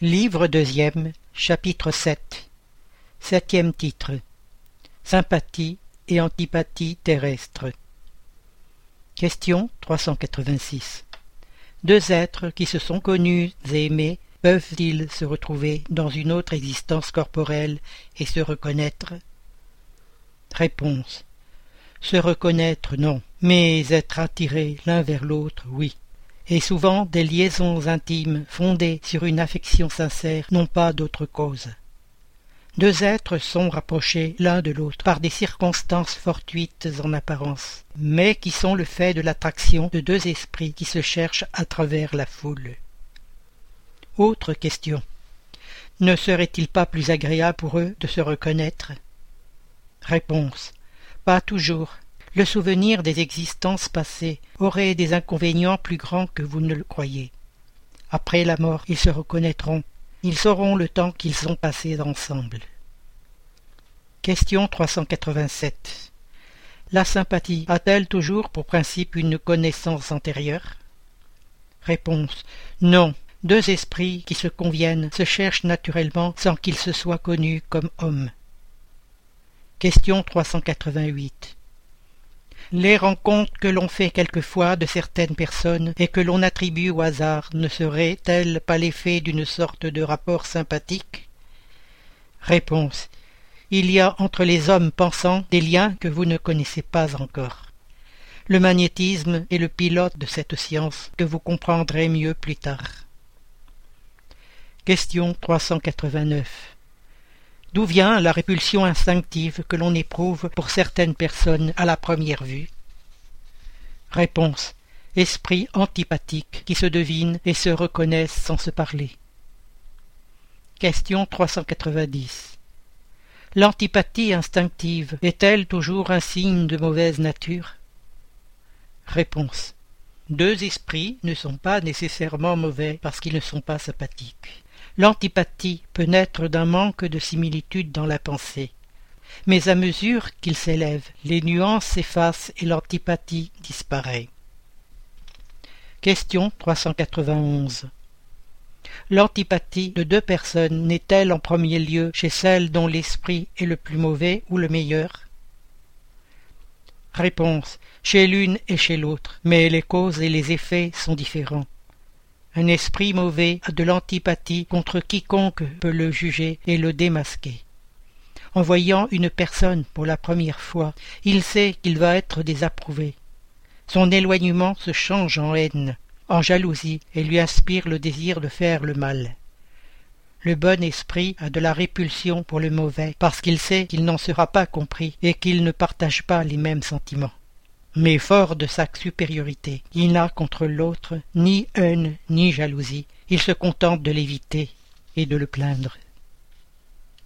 Livre deuxième, chapitre 7 Septième titre. Sympathie et antipathie terrestre. Question 386 Deux êtres qui se sont connus et aimés peuvent-ils se retrouver dans une autre existence corporelle et se reconnaître? Réponse. Se reconnaître non, mais être attirés l'un vers l'autre oui et souvent des liaisons intimes fondées sur une affection sincère n'ont pas d'autre cause. Deux êtres sont rapprochés l'un de l'autre par des circonstances fortuites en apparence, mais qui sont le fait de l'attraction de deux esprits qui se cherchent à travers la foule. Autre question. Ne serait-il pas plus agréable pour eux de se reconnaître? Réponse. Pas toujours le souvenir des existences passées aurait des inconvénients plus grands que vous ne le croyez. Après la mort, ils se reconnaîtront, ils sauront le temps qu'ils ont passé ensemble. Question 387. La sympathie a-t-elle toujours pour principe une connaissance antérieure? Réponse. Non. Deux esprits qui se conviennent se cherchent naturellement sans qu'ils se soient connus comme hommes. Question 388 les rencontres que l'on fait quelquefois de certaines personnes et que l'on attribue au hasard ne seraient-elles pas l'effet d'une sorte de rapport sympathique? Réponse. Il y a entre les hommes pensants des liens que vous ne connaissez pas encore. Le magnétisme est le pilote de cette science que vous comprendrez mieux plus tard. Question 389 D'où vient la répulsion instinctive que l'on éprouve pour certaines personnes à la première vue Réponse. Esprit antipathique qui se devinent et se reconnaissent sans se parler. Question 390. L'antipathie instinctive est-elle toujours un signe de mauvaise nature Réponse. Deux esprits ne sont pas nécessairement mauvais parce qu'ils ne sont pas sympathiques. L'antipathie peut naître d'un manque de similitude dans la pensée. Mais à mesure qu'il s'élève, les nuances s'effacent et l'antipathie disparaît. Question 391 L'antipathie de deux personnes n'est-elle en premier lieu chez celle dont l'esprit est le plus mauvais ou le meilleur? Réponse Chez l'une et chez l'autre, mais les causes et les effets sont différents. Un esprit mauvais a de l'antipathie contre quiconque peut le juger et le démasquer. En voyant une personne pour la première fois, il sait qu'il va être désapprouvé. Son éloignement se change en haine, en jalousie, et lui inspire le désir de faire le mal. Le bon esprit a de la répulsion pour le mauvais, parce qu'il sait qu'il n'en sera pas compris et qu'il ne partage pas les mêmes sentiments mais fort de sa supériorité, il n'a contre l'autre ni haine ni jalousie, il se contente de l'éviter et de le plaindre.